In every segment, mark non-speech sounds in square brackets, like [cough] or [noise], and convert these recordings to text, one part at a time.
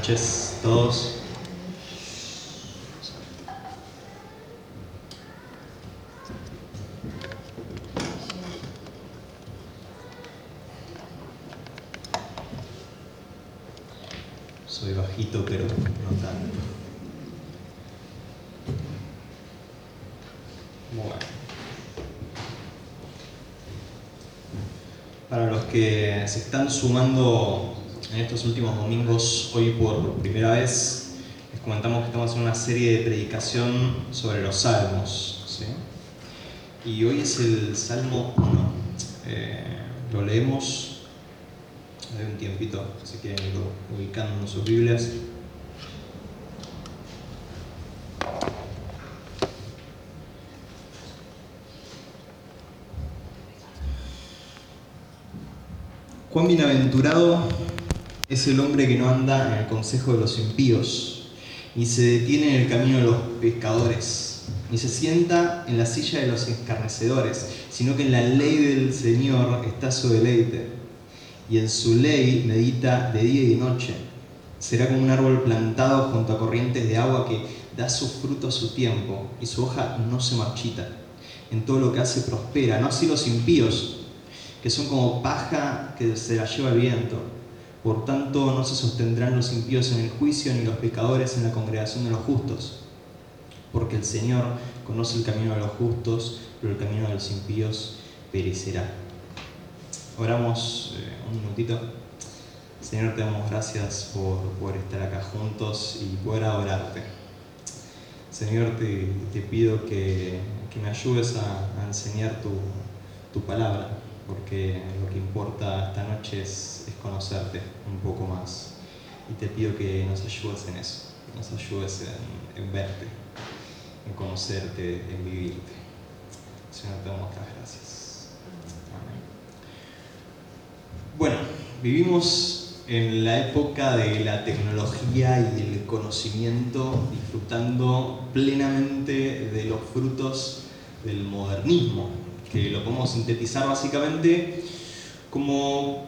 noches todos. Soy bajito, pero no tanto. Bueno. Para los que se están sumando en estos últimos domingos, hoy por primera vez, les comentamos que estamos en una serie de predicación sobre los salmos. ¿sí? Y hoy es el Salmo 1. Eh, lo leemos, hay un tiempito, si quieren ubicando sus Biblias. Cuán bienaventurado es el hombre que no anda en el consejo de los impíos, ni se detiene en el camino de los pescadores, ni se sienta en la silla de los escarnecedores, sino que en la ley del Señor está su deleite, y en su ley medita de día y de noche. Será como un árbol plantado junto a corrientes de agua que da su fruto a su tiempo, y su hoja no se marchita. En todo lo que hace prospera, no así los impíos, que son como paja que se la lleva el viento. Por tanto, no se sostendrán los impíos en el juicio, ni los pecadores en la congregación de los justos. Porque el Señor conoce el camino de los justos, pero el camino de los impíos perecerá. Oramos eh, un minutito. Señor, te damos gracias por poder estar acá juntos y poder adorarte. Señor, te, te pido que, que, me ayudes a, a enseñar tu, tu palabra porque lo que importa esta noche es, es, conocerte un poco más. Y te pido que nos ayudes en eso, nos ayudes en, en verte, en conocerte, en vivirte. Señor, te damos las gracias. Amén. Bueno, vivimos en la época de la tecnología y el conocimiento, disfrutando plenamente de los frutos del modernismo, que lo podemos sintetizar básicamente como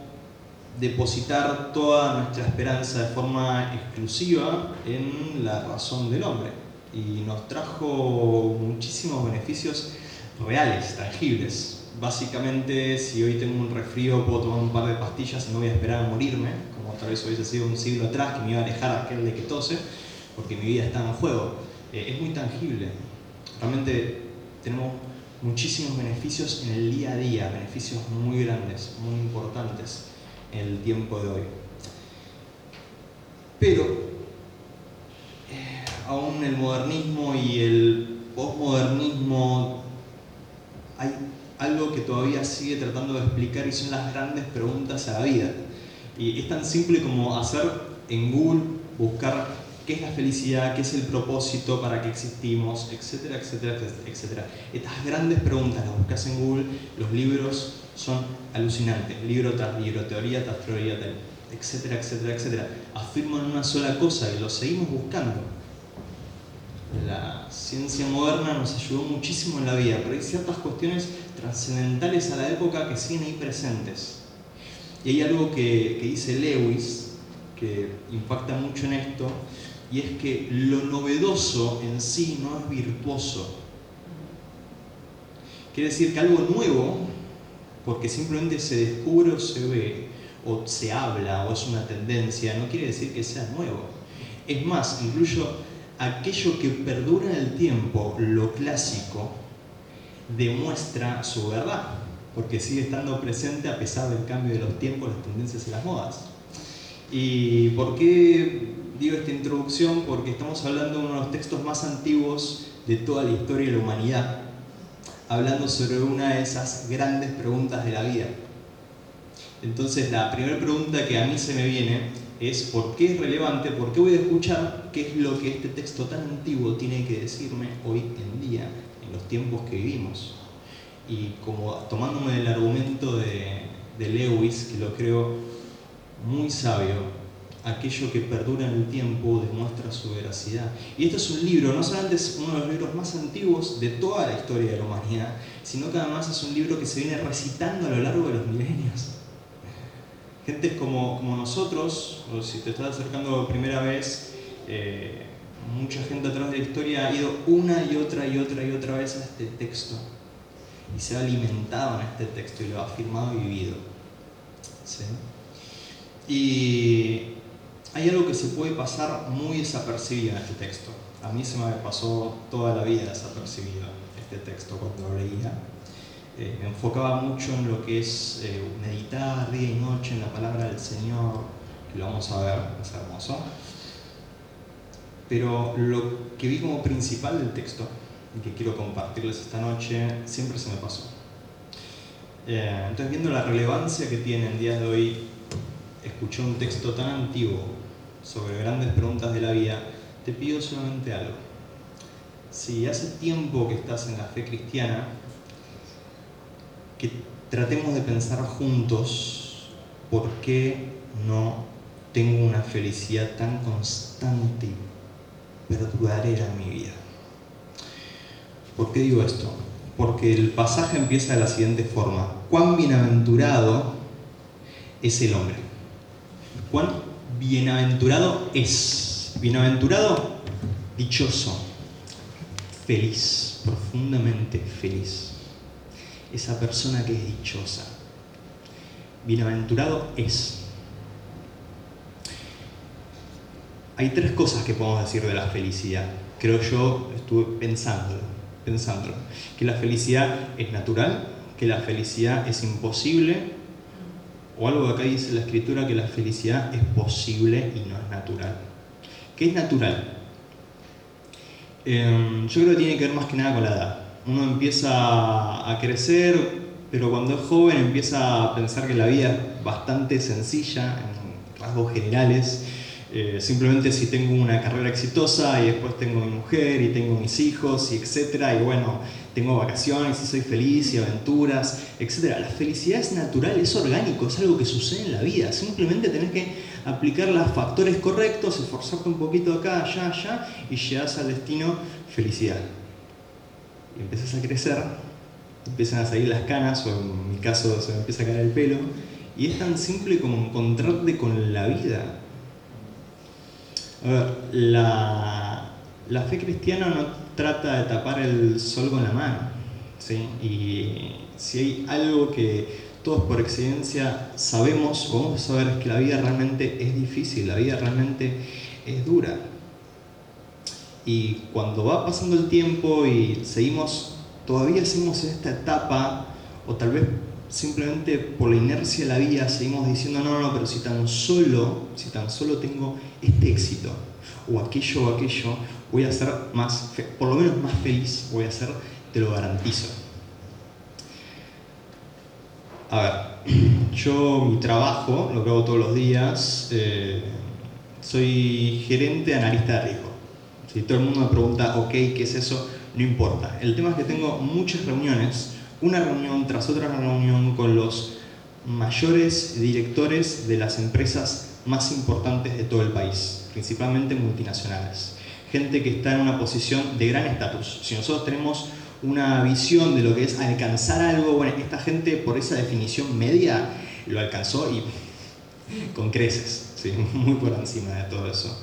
depositar toda nuestra esperanza de forma exclusiva en la razón del hombre. Y nos trajo muchísimos beneficios reales, tangibles. Básicamente, si hoy tengo un resfrío, puedo tomar un par de pastillas y no voy a esperar a morirme, como tal vez hubiese sido un siglo atrás que me iba a alejar aquel de que tose, porque mi vida está en juego. Eh, es muy tangible. Realmente tenemos muchísimos beneficios en el día a día, beneficios muy grandes, muy importantes en el tiempo de hoy. Pero eh, aún el modernismo y el postmodernismo hay algo que todavía sigue tratando de explicar y son las grandes preguntas a la vida. Y es tan simple como hacer en Google, buscar qué es la felicidad, qué es el propósito, para qué existimos, etcétera, etcétera, etcétera. Estas grandes preguntas las buscas en Google, los libros son alucinantes, libro tras libro, teoría tras teoría, etcétera, etcétera, etcétera. Afirman una sola cosa y lo seguimos buscando. La ciencia moderna nos ayudó muchísimo en la vida, pero hay ciertas cuestiones trascendentales a la época que siguen ahí presentes. Y hay algo que, que dice Lewis, que impacta mucho en esto, y es que lo novedoso en sí no es virtuoso. Quiere decir que algo nuevo, porque simplemente se descubre o se ve, o se habla, o es una tendencia, no quiere decir que sea nuevo. Es más, incluso aquello que perdura en el tiempo, lo clásico, demuestra su verdad, porque sigue estando presente a pesar del cambio de los tiempos, las tendencias y las modas. ¿Y por qué digo esta introducción? Porque estamos hablando de uno de los textos más antiguos de toda la historia de la humanidad, hablando sobre una de esas grandes preguntas de la vida. Entonces la primera pregunta que a mí se me viene es ¿por qué es relevante? ¿Por qué voy a escuchar qué es lo que este texto tan antiguo tiene que decirme hoy en día, en los tiempos que vivimos? Y como tomándome del argumento de, de Lewis, que lo creo muy sabio, aquello que perdura en el tiempo demuestra su veracidad. Y este es un libro, no solamente es uno de los libros más antiguos de toda la historia de la humanidad, sino que además es un libro que se viene recitando a lo largo de los milenios. Gentes como, como nosotros, o si te estás acercando por primera vez, eh, mucha gente a través de la historia ha ido una y otra y otra y otra vez a este texto y se ha alimentado en este texto y lo ha afirmado y vivido. ¿Sí? Y hay algo que se puede pasar muy desapercibido en este texto. A mí se me pasó toda la vida desapercibido este texto cuando lo leía. Eh, me enfocaba mucho en lo que es eh, meditar día y noche en la palabra del Señor, que lo vamos a ver, es hermoso. Pero lo que vi como principal del texto y que quiero compartirles esta noche siempre se me pasó. Eh, entonces, viendo la relevancia que tiene en días de hoy, escuché un texto tan antiguo sobre grandes preguntas de la vida, te pido solamente algo. Si hace tiempo que estás en la fe cristiana, que tratemos de pensar juntos por qué no tengo una felicidad tan constante y duradera en mi vida. ¿Por qué digo esto? Porque el pasaje empieza de la siguiente forma. Cuán bienaventurado es el hombre. Cuán bienaventurado es. Bienaventurado, dichoso, feliz, profundamente feliz. Esa persona que es dichosa. Bienaventurado es. Hay tres cosas que podemos decir de la felicidad. Creo yo, estuve pensándolo pensándolo. Que la felicidad es natural, que la felicidad es imposible, o algo que acá dice la escritura, que la felicidad es posible y no es natural. ¿Qué es natural? Em, yo creo que tiene que ver más que nada con la edad. Uno empieza a crecer, pero cuando es joven empieza a pensar que la vida es bastante sencilla en rasgos generales eh, simplemente si tengo una carrera exitosa y después tengo mi mujer y tengo mis hijos y etcétera, y bueno, tengo vacaciones y soy feliz y aventuras, etcétera. La felicidad es natural, es orgánico, es algo que sucede en la vida. Simplemente tenés que aplicar los factores correctos, esforzarte un poquito acá, allá, allá y llegas al destino felicidad. Y empiezas a crecer, empiezan a salir las canas, o en mi caso se me empieza a caer el pelo, y es tan simple como encontrarte con la vida a ver, la, fe cristiana no trata de tapar el sol con la mano. ¿sí? Y si hay algo que todos por excelencia sabemos o vamos a saber es que la vida realmente es difícil, la vida realmente es dura. Y cuando va pasando el tiempo y seguimos, todavía seguimos en esta etapa, o tal vez simplemente por la inercia de la vida seguimos diciendo, no, no, pero si tan solo, si tan solo tengo este éxito, o aquello o aquello, voy a ser más, por lo menos más feliz, voy a ser, te lo garantizo. A ver, [clears throat] yo mi trabajo, lo que hago todos los días, eh, soy gerente analista de riesgo. Si todo el mundo me pregunta, ok, ¿qué es eso? No importa. El tema es que tengo muchas reuniones una reunión tras otra reunión con los mayores directores de las empresas más importantes de todo el país, principalmente multinacionales. Gente que está en una posición de gran estatus. Si nosotros tenemos una visión de lo que es alcanzar algo, bueno, esta gente por esa definición media lo alcanzó y con creces, [laughs] muy por encima de todo eso.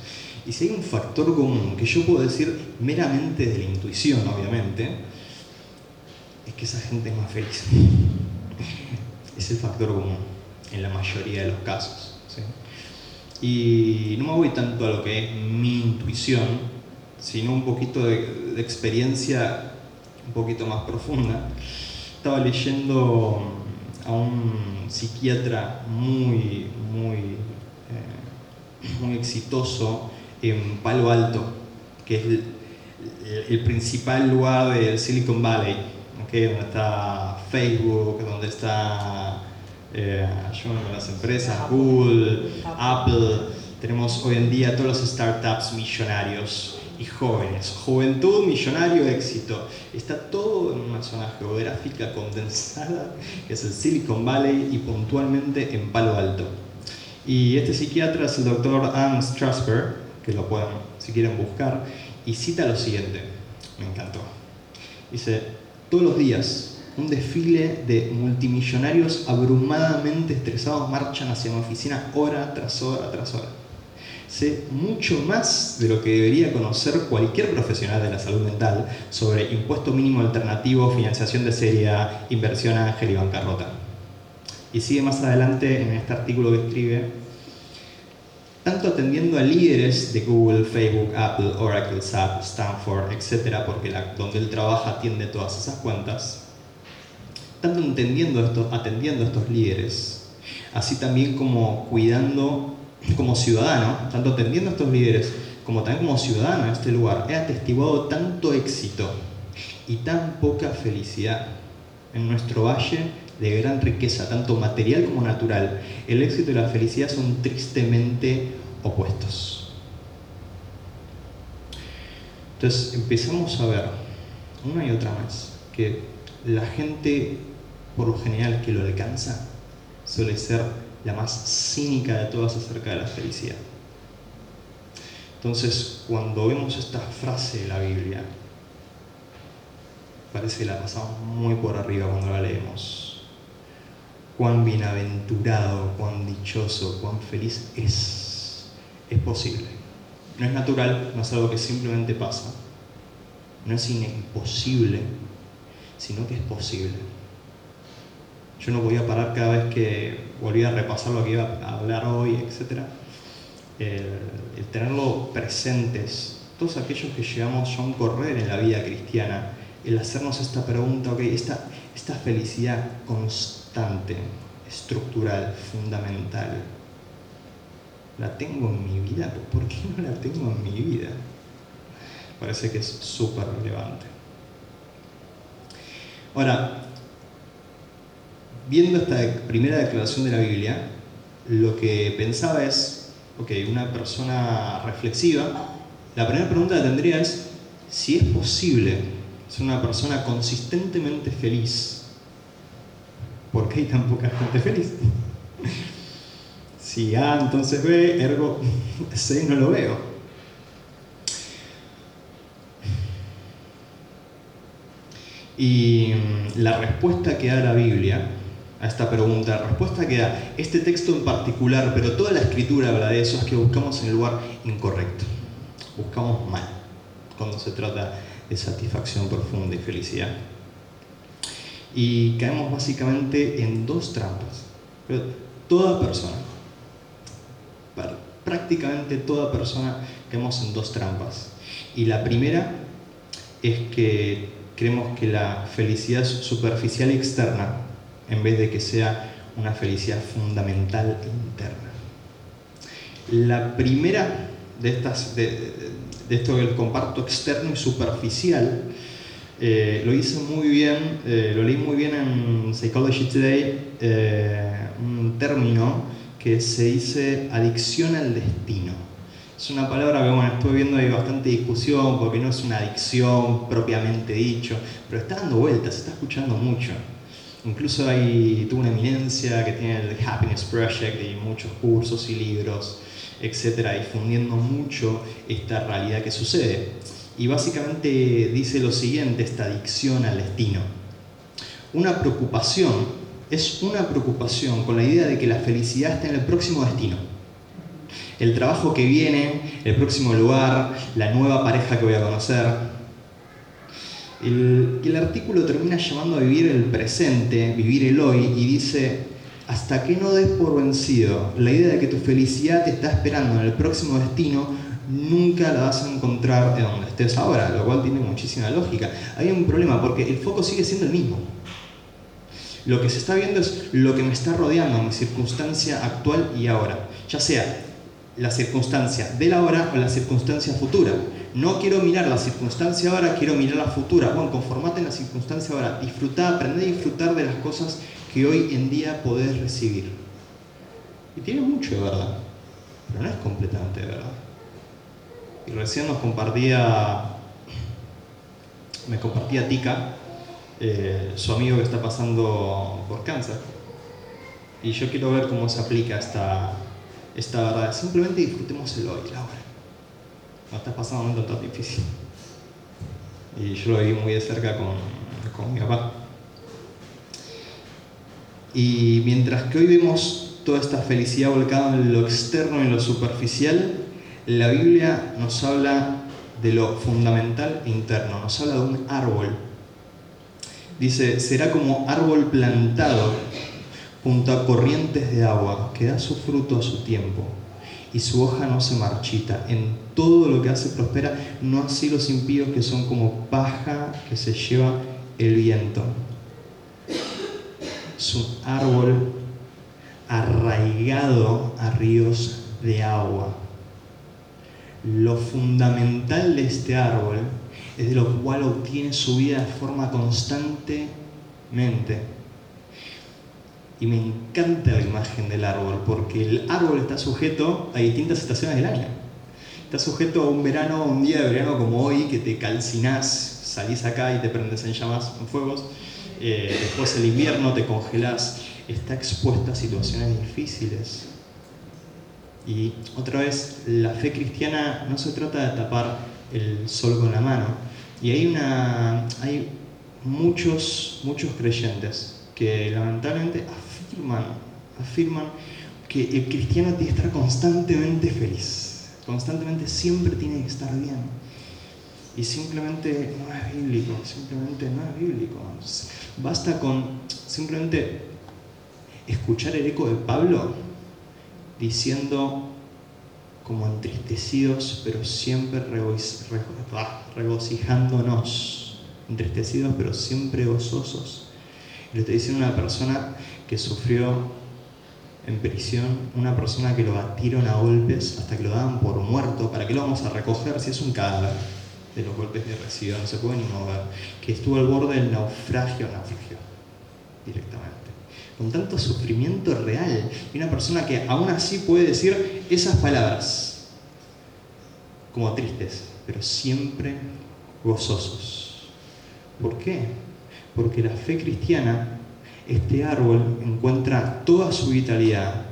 Y si hay un factor común que yo puedo decir meramente de la intuición, obviamente, es que esa gente es más feliz. Es el factor común en la mayoría de los casos. Y no me voy tanto a lo que es mi intuición, sino un poquito de, experiencia un poquito más profunda. Estaba leyendo a un psiquiatra muy, muy, eh, muy exitoso en Palo Alto, que es el, el principal lugar del Silicon Valley donde está Facebook, donde está eh, las empresas, Google, Apple. Tenemos hoy en día todos los startups millonarios y jóvenes. Juventud, millonario, éxito. Está todo en una zona geográfica condensada, que es el Silicon Valley y puntualmente en Palo Alto. Y este psiquiatra es el doctor Anne Strasberg, que lo pueden, si quieren buscar, y cita lo siguiente, me encantó. Dice, todos los días un desfile de multimillonarios abrumadamente estresados marchan hacia mi oficina hora tras hora tras hora. Sé mucho más de lo que debería conocer cualquier profesional de la salud mental sobre impuesto mínimo alternativo, financiación de serie, inversión ángel y bancarrota. Y sigue más adelante en este artículo que escribe, tanto atendiendo a líderes de Google, Facebook, Apple, Oracle, SAP, Stanford, etc., porque donde él trabaja atiende todas esas cuentas, tanto entendiendo esto, atendiendo a estos líderes, así también como cuidando como ciudadano, tanto atendiendo a estos líderes como también como ciudadano en este lugar, he atestiguado tanto éxito y tan poca felicidad en nuestro valle de gran riqueza, tanto material como natural. El éxito y la felicidad son tristemente opuestos. Entonces empezamos a ver una y otra vez que la gente, por lo general, que lo alcanza, suele ser la más cínica de todas acerca de la felicidad. Entonces, cuando vemos esta frase de la Biblia, parece que la pasamos muy por arriba cuando la leemos. Cuán bienaventurado, cuán dichoso, cuán feliz es. Es posible. No es natural, no es algo que simplemente pasa. No es imposible, sino que es posible. Yo no podía parar cada vez que volvía a repasar lo que iba a hablar hoy, etc. El, tenerlo presentes, todos aquellos que llegamos a un correr en la vida cristiana, el hacernos esta pregunta, ok, esta, esta felicidad constante, estructural, fundamental, ¿la tengo en mi vida? ¿Por qué no la tengo en mi vida? Parece que es súper relevante. Ahora, viendo esta primera declaración de la Biblia, lo que pensaba es, ok, una persona reflexiva, la primera pregunta que tendría es si es posible ser una persona consistentemente feliz. ¿Por qué hay tan poca gente feliz? [laughs] si A entonces B, ergo [laughs] C no lo veo. Y mm, la respuesta que da la Biblia a esta pregunta. La respuesta que da este texto en particular, pero toda la escritura habla de eso, es que buscamos en el lugar incorrecto. Buscamos mal cuando se trata de satisfacción profunda y felicidad. Y caemos básicamente en dos trampas. toda persona, prácticamente toda persona caemos en dos trampas. Y la primera es que creemos que la felicidad superficial y externa en vez de que sea una felicidad fundamental interna. La primera de, estas, de, esto que comparto externo y superficial, eh, lo hice muy bien, eh, lo leí muy bien en Psychology Today, eh, un término que se dice adicción al destino. Es una palabra que bueno, estoy viendo hay bastante discusión porque no es una adicción propiamente dicho, pero está dando vueltas, se está escuchando mucho. Incluso hay, tuvo una eminencia que tiene el Happiness Project y muchos cursos y libros, etcétera, difundiendo mucho esta realidad que sucede. Y básicamente dice lo siguiente, esta adicción al destino. Una preocupación es una preocupación con la idea de que la felicidad está en el próximo destino. El trabajo que viene, el próximo lugar, la nueva pareja que voy a conocer, el, artículo termina llamando a vivir el presente, vivir el hoy, y dice, hasta que no des por vencido la idea de que tu felicidad te está esperando en el próximo destino, nunca la vas a encontrar de donde estés ahora, lo cual tiene muchísima lógica. Hay un problema porque el foco sigue siendo el mismo. Lo que se está viendo es lo que me está rodeando, mi circunstancia actual y ahora, ya sea la circunstancia del ahora o la circunstancia futura. No quiero mirar la circunstancia ahora, quiero mirar la futura. Bueno, conformate en la circunstancia ahora. Disfrutar, aprende a disfrutar de las cosas que hoy en día podés recibir. Y tiene mucho de verdad, pero no es completamente de verdad. Y recién nos compartía, me compartía Tika, eh, su amigo que está pasando por cáncer. Y yo quiero ver cómo se aplica esta, esta verdad. Simplemente disfrutemos el hoy, la hora no estás pasando un momento tan difícil. Y yo lo viví muy de cerca con, con mi papá. Y mientras que hoy vemos toda esta felicidad volcada en lo externo y en lo superficial, la Biblia nos habla de lo fundamental e interno, nos habla de un árbol. Dice, será como árbol plantado junto a corrientes de agua, que da su fruto a su tiempo, y su hoja no se marchita. En todo lo que hace prospera, no así los impíos que son como paja que se lleva el viento. Es un árbol arraigado a ríos de agua. Lo fundamental de este árbol es de lo cual obtiene su vida de forma constantemente. Y me encanta la imagen del árbol, porque el árbol está sujeto a distintas estaciones del año. Está sujeto a un verano, un día de verano como hoy, que te calcinás, salís acá y te prendes en llamas, en fuegos. Eh, después el invierno te congelás. Está expuesto a situaciones difíciles. Y otra vez, la fe cristiana no se trata de tapar el sol con la mano. Y hay, una, hay muchos, muchos creyentes que lamentablemente afirman, afirman que el cristiano tiene que estar constantemente feliz constantemente siempre tiene que estar bien. Y simplemente no es bíblico, simplemente no es bíblico. Basta con simplemente escuchar el eco de Pablo diciendo como entristecidos, pero siempre ah, regocijándonos, entristecidos, pero siempre gozosos. Le estoy diciendo una persona que sufrió en prisión una persona que lo batieron a golpes hasta que lo daban por muerto. ¿Para qué lo vamos a recoger si es un cadáver de los golpes de recibido? No se puede ni mover. Que estuvo al borde del naufragio, naufragio directamente. Con tanto sufrimiento real. Y una persona que aún así puede decir esas palabras como tristes, pero siempre gozosos. ¿Por qué? Porque la fe cristiana este árbol encuentra toda su vitalidad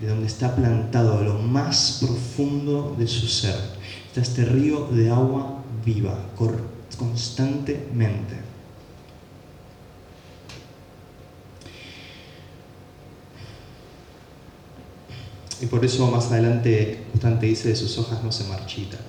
de donde está plantado lo más profundo de su ser. Está este río de agua viva, constantemente. Y por eso más adelante justamente dice de sus hojas no se marchitan.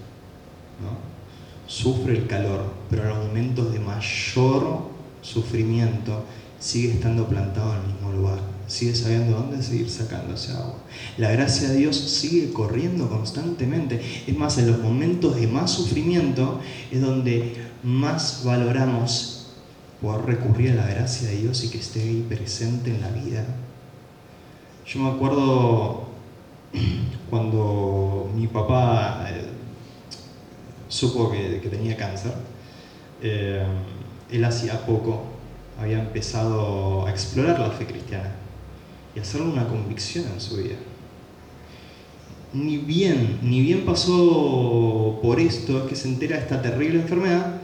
Sufre el calor, pero en los momentos de mayor sufrimiento sigue estando plantado en el mismo lugar, sigue sabiendo dónde seguir sacando ese agua. La gracia de Dios sigue corriendo constantemente. Es más, en los momentos de más sufrimiento es donde más valoramos poder recurrir a la gracia de Dios y que esté ahí presente en la vida. Yo me acuerdo cuando mi papá eh, supo que, tenía cáncer, eh, él hacía poco había empezado a explorar la fe cristiana y a hacerle una convicción en su vida. Ni bien, ni bien pasó por esto que se entera de esta terrible enfermedad,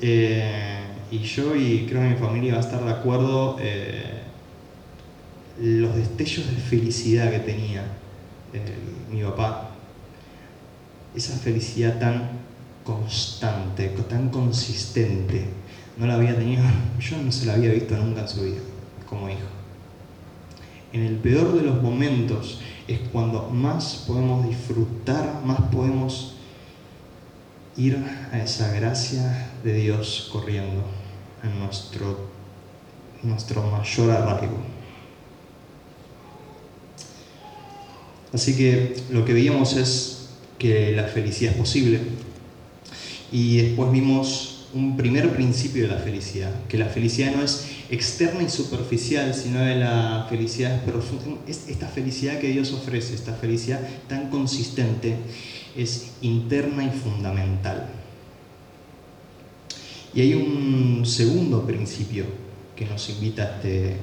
eh, y yo y creo que mi familia va a estar de acuerdo, eh, los destellos de felicidad que tenía eh, mi papá, esa felicidad tan constante, tan consistente, no la había tenido, [laughs] yo no se la había visto nunca en su vida como hijo. En el peor de los momentos es cuando más podemos disfrutar, más podemos ir a esa gracia de Dios corriendo en nuestro, nuestro mayor arraigo. Así que lo que veíamos es que la felicidad es posible y después vimos un primer principio de la felicidad, que la felicidad no es externa y superficial, sino de la felicidad profunda. Esta felicidad que Dios ofrece, esta felicidad tan consistente, es interna y fundamental. Y hay un segundo principio que nos invita a este,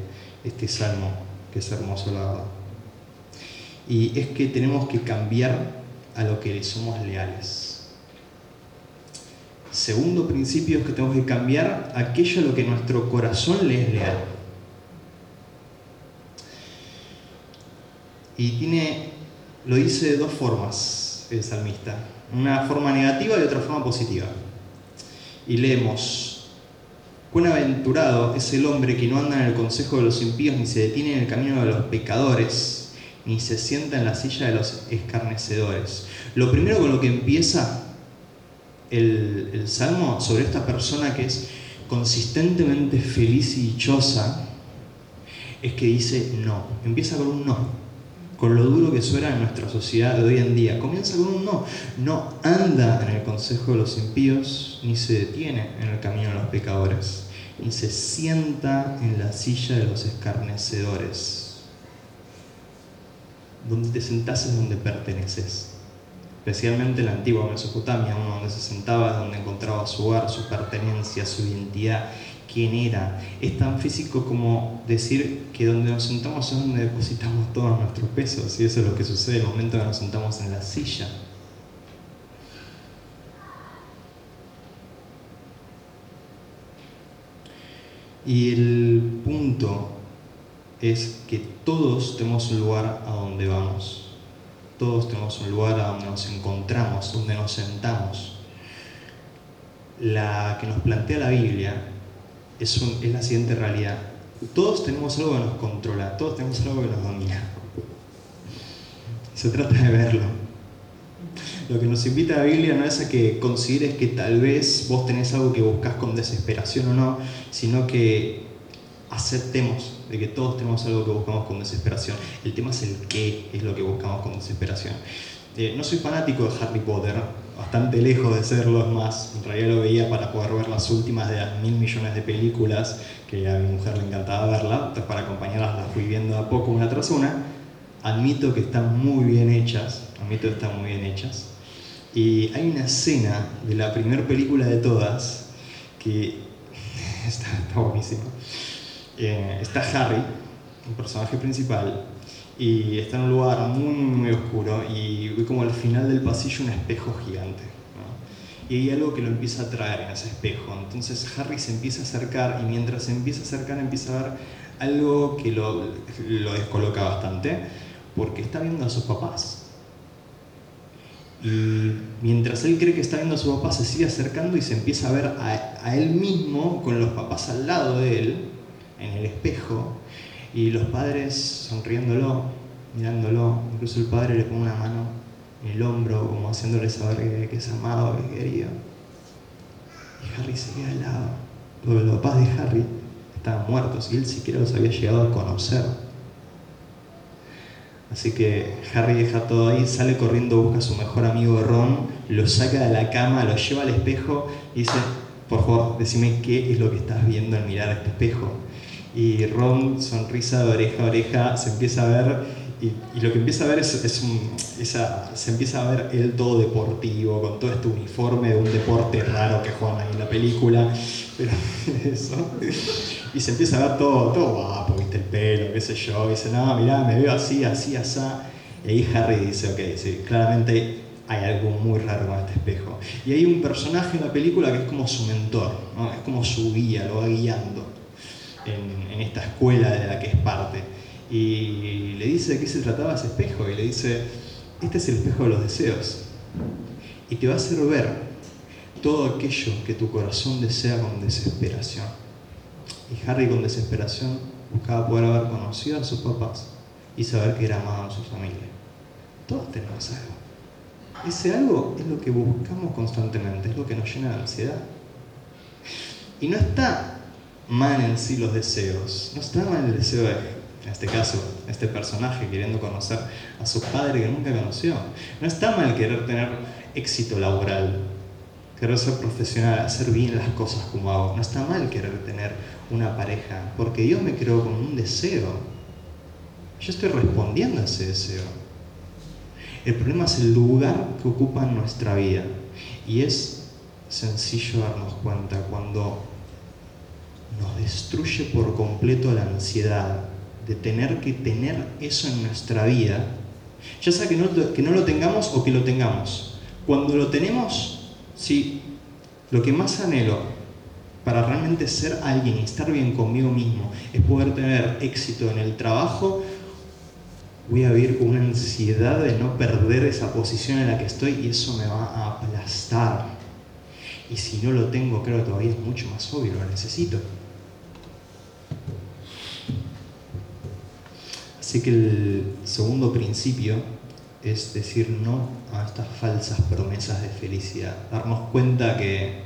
este salmo, que es hermoso la verdad. Y es que tenemos que cambiar a lo que somos leales. Segundo principio es que tenemos que cambiar aquello a lo que nuestro corazón le es leal. Y tiene, lo dice de dos formas el salmista, una forma negativa y otra forma positiva. Y leemos, Cuán aventurado es el hombre que no anda en el consejo de los impíos, ni se detiene en el camino de los pecadores, ni se sienta en la silla de los escarnecedores. Lo primero con lo que empieza el, salmo sobre esta persona que es consistentemente feliz y dichosa, es que dice no. Empieza con un no con lo duro que suena en nuestra sociedad de hoy en día. Comienza con un no. No anda en el consejo de los impíos, ni se detiene en el camino de los pecadores, ni se sienta en la silla de los escarnecedores. Donde te sentás es donde perteneces. Especialmente en la antigua Mesopotamia, donde se sentaba, donde encontraba su hogar, su pertenencia, su identidad quién era. Es tan físico como decir que donde nos sentamos es donde depositamos todos nuestros pesos, y eso es lo que sucede el momento que nos sentamos en la silla. Y el punto es que todos tenemos un lugar a donde vamos. Todos tenemos un lugar donde nos encontramos, donde nos sentamos. La que nos plantea la Biblia es, la siguiente realidad. Todos tenemos algo que nos controla, todos tenemos algo que nos domina. Se trata de verlo. Lo que nos invita la Biblia no es a que consideres que tal vez vos tenés algo que buscas con desesperación o no, sino que aceptemos de que todos tenemos algo que buscamos con desesperación. El tema es el qué es lo que buscamos con desesperación. Eh, no soy fanático de Harry Potter, bastante lejos de serlo, es más, en realidad lo veía para poder ver las últimas de las mil millones de películas, que a mi mujer le encantaba verla, entonces para acompañarlas las fui viendo a poco una tras una. Admito que están muy bien hechas, admito que están muy bien hechas. Y hay una escena de la primera película de todas que [laughs] está, buenísima. Eh, está Harry, un personaje principal, y está en un lugar muy, muy oscuro y ve como al final del pasillo un espejo gigante. Y hay algo que lo empieza a atraer en ese espejo. Entonces Harry se empieza a acercar y mientras se empieza a acercar empieza a ver algo que lo, lo descoloca bastante porque está viendo a sus papás. Y mientras él cree que está viendo a sus papás, se sigue acercando y se empieza a ver a él mismo con los papás al lado de él, en el espejo, y los padres sonriéndolo, mirándolo, incluso el padre le pone una mano en el hombro, como haciéndole saber que, es amado, que querido. Y Harry se queda al lado, porque los papás de Harry estaban muertos y él siquiera los había llegado a conocer. Así que Harry deja todo ahí, sale corriendo, busca a su mejor amigo Ron, lo saca de la cama, lo lleva al espejo y dice, por favor, decime qué es lo que estás viendo al mirar este espejo y Ron, sonrisa de oreja a oreja, se empieza a ver y, lo que empieza a ver es, es esa, se empieza a ver él todo deportivo, con todo este uniforme de un deporte raro que juegan ahí en la película, pero [laughs] eso, y se empieza a ver todo, todo guapo, viste el pelo, qué sé yo, dice, no, mirá, me veo así, así, así, y ahí Harry dice, ok, sí, claramente hay algo muy raro con este espejo. Y hay un personaje en la película que es como su mentor, es como su guía, lo va guiando en, esta escuela de la que es parte. Y le dice de qué se trataba ese espejo y le dice, este es el espejo de los deseos. Y te va a hacer ver todo aquello que tu corazón desea con desesperación. Y Harry con desesperación buscaba poder haber conocido a sus papás y saber que era amado en su familia. Todos tenemos algo. Ese algo es lo que buscamos constantemente, es lo que nos llena de ansiedad. Y no está mal en sí los deseos. No está mal el deseo de, en este caso, este personaje queriendo conocer a su padre que nunca conoció. No está mal querer tener éxito laboral, querer ser profesional, hacer bien las cosas como hago. No está mal querer tener una pareja, porque Dios me creó con un deseo. Yo estoy respondiendo a ese deseo. El problema es el lugar que ocupa en nuestra vida. Y es sencillo darnos cuenta cuando nos destruye por completo la ansiedad de tener que tener eso en nuestra vida, ya sea que no, lo tengamos o que lo tengamos. Cuando lo tenemos, sí, lo que más anhelo para realmente ser alguien y estar bien conmigo mismo es poder tener éxito en el trabajo, voy a vivir con una ansiedad de no perder esa posición en la que estoy y eso me va a aplastar. Y si no lo tengo, creo que todavía es mucho más obvio, lo necesito. Así que el segundo principio es decir no a estas falsas promesas de felicidad. Darnos cuenta que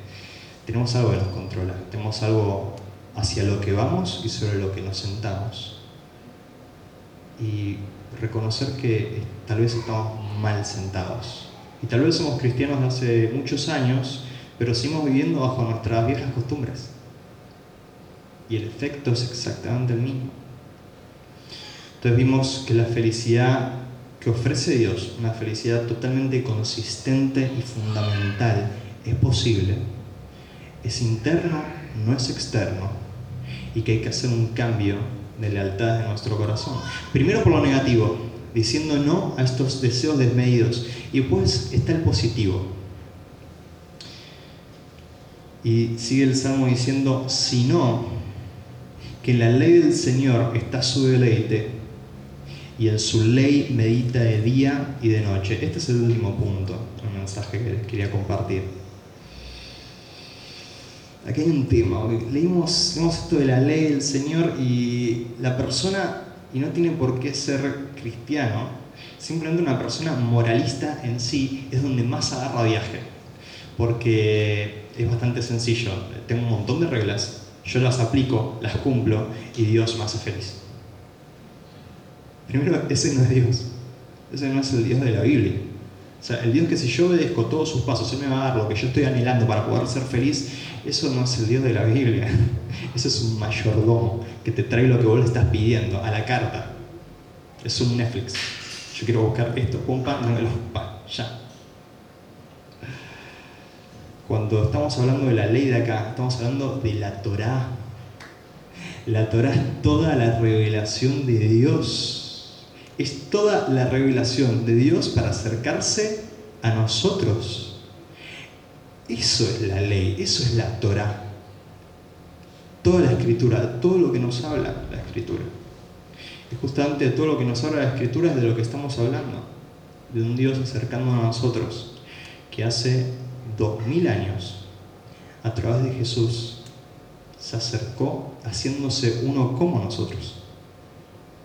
tenemos algo que nos controla, tenemos algo hacia lo que vamos y sobre lo que nos sentamos. Y reconocer que tal vez estamos mal sentados. Y tal vez somos cristianos de hace muchos años, pero seguimos viviendo bajo nuestras viejas costumbres. Y el efecto es exactamente el mismo. Entonces vimos que la felicidad que ofrece Dios, una felicidad totalmente consistente y fundamental, es posible, es interno, no es externo, y que hay que hacer un cambio de lealtad en nuestro corazón. Primero por lo negativo, diciendo no a estos deseos desmedidos, y después está el positivo. Y sigue el Salmo diciendo, si no, que la ley del Señor está su deleite, y en su ley medita de día y de noche. Este es el último punto, el mensaje que quería compartir. Aquí hay un tema, leímos, leímos esto de la ley del Señor y la persona, y no tiene por qué ser cristiano, simplemente una persona moralista en sí es donde más agarra viaje, porque es bastante sencillo, tengo un montón de reglas, yo las aplico, las cumplo y Dios me hace feliz. Primero, ese no es Dios. Ese no es el Dios de la Biblia. O sea, el Dios que si yo obedezco todos sus pasos, Él me va a dar lo que yo estoy anhelando para poder ser feliz, eso no es el Dios de la Biblia. [laughs] Eso es un mayordomo que te trae lo que vos le estás pidiendo a la carta. Es un Netflix. Yo quiero buscar esto, pumpa, no me lo pa, ya. Cuando estamos hablando de la ley de acá, estamos hablando de la Torá. La Torá es toda la revelación de Dios es toda la revelación de Dios para acercarse a nosotros. Eso es la ley, eso es la Torah. Toda la escritura, todo lo que nos habla la escritura. Y justamente todo lo que nos habla la escritura es de lo que estamos hablando, de un Dios acercándonos a nosotros, que hace dos mil años, a través de Jesús, se acercó haciéndose uno como nosotros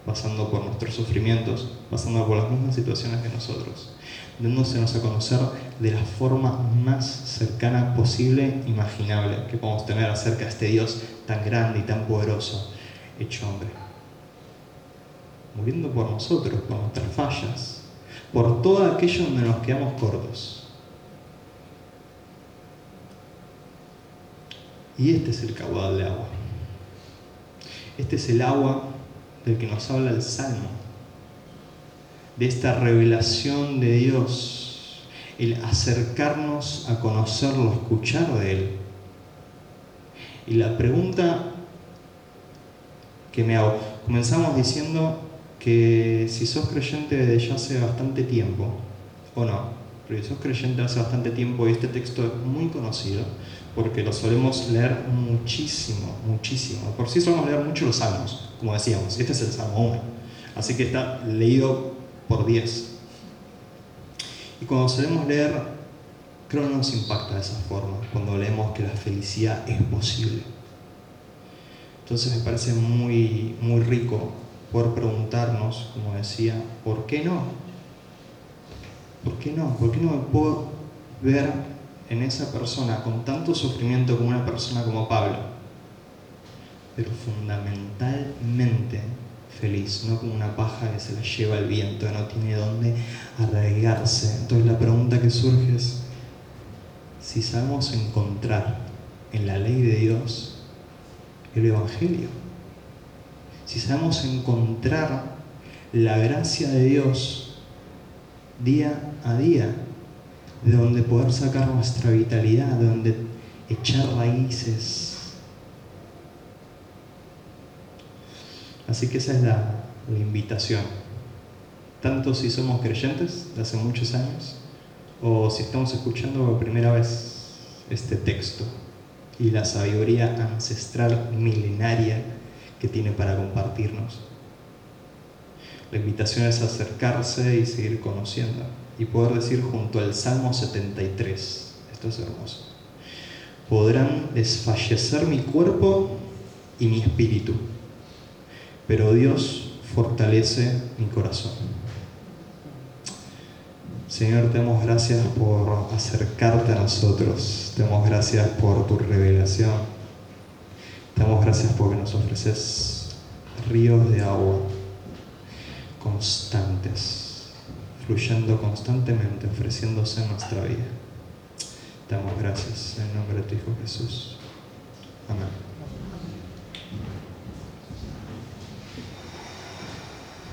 pasando por nuestros sufrimientos, pasando por las mismas situaciones que nosotros, dándosenos a conocer de la forma más cercana posible, imaginable, que podemos tener acerca de este Dios tan grande y tan poderoso, hecho hombre. Muriendo por nosotros, por nuestras fallas, por todo aquello donde nos quedamos cortos. Y este es el caudal de agua. Este es el agua del que nos habla el Salmo, de esta revelación de Dios, el acercarnos a conocerlo, escuchar de Él. Y la pregunta que me hago, comenzamos diciendo que si sos creyente desde ya hace bastante tiempo, o no, pero si sos creyente hace bastante tiempo y este texto es muy conocido, porque lo solemos leer muchísimo, muchísimo. Por sí solemos leer mucho los salmos, como decíamos. Este es el Salmo 1. Así que está leído por 10. Y cuando solemos leer, creo que nos impacta de esa forma, cuando leemos que la felicidad es posible. Entonces me parece muy, muy rico poder preguntarnos, como decía, ¿por qué no? ¿Por qué no? ¿Por qué no me puedo ver en esa persona con tanto sufrimiento como una persona como Pablo, pero fundamentalmente feliz, no como una paja que se la lleva el viento, no tiene dónde arraigarse. Entonces la pregunta que surge es, si sabemos encontrar en la ley de Dios el Evangelio, si sabemos encontrar la gracia de Dios día a día, de donde poder sacar nuestra vitalidad, de donde echar raíces. Así que esa es la, invitación. Tanto si somos creyentes de hace muchos años o si estamos escuchando por primera vez este texto y la sabiduría ancestral milenaria que tiene para compartirnos. La invitación es acercarse y seguir conociendo y poder decir junto al Salmo 73, esto es hermoso, podrán desfallecer mi cuerpo y mi espíritu, pero Dios fortalece mi corazón. Señor, te damos gracias por acercarte a nosotros, te damos gracias por tu revelación, te damos gracias porque nos ofreces ríos de agua constantes, fluyendo constantemente, ofreciéndose en nuestra vida. Damos gracias en nombre de tu Hijo Jesús. Amén.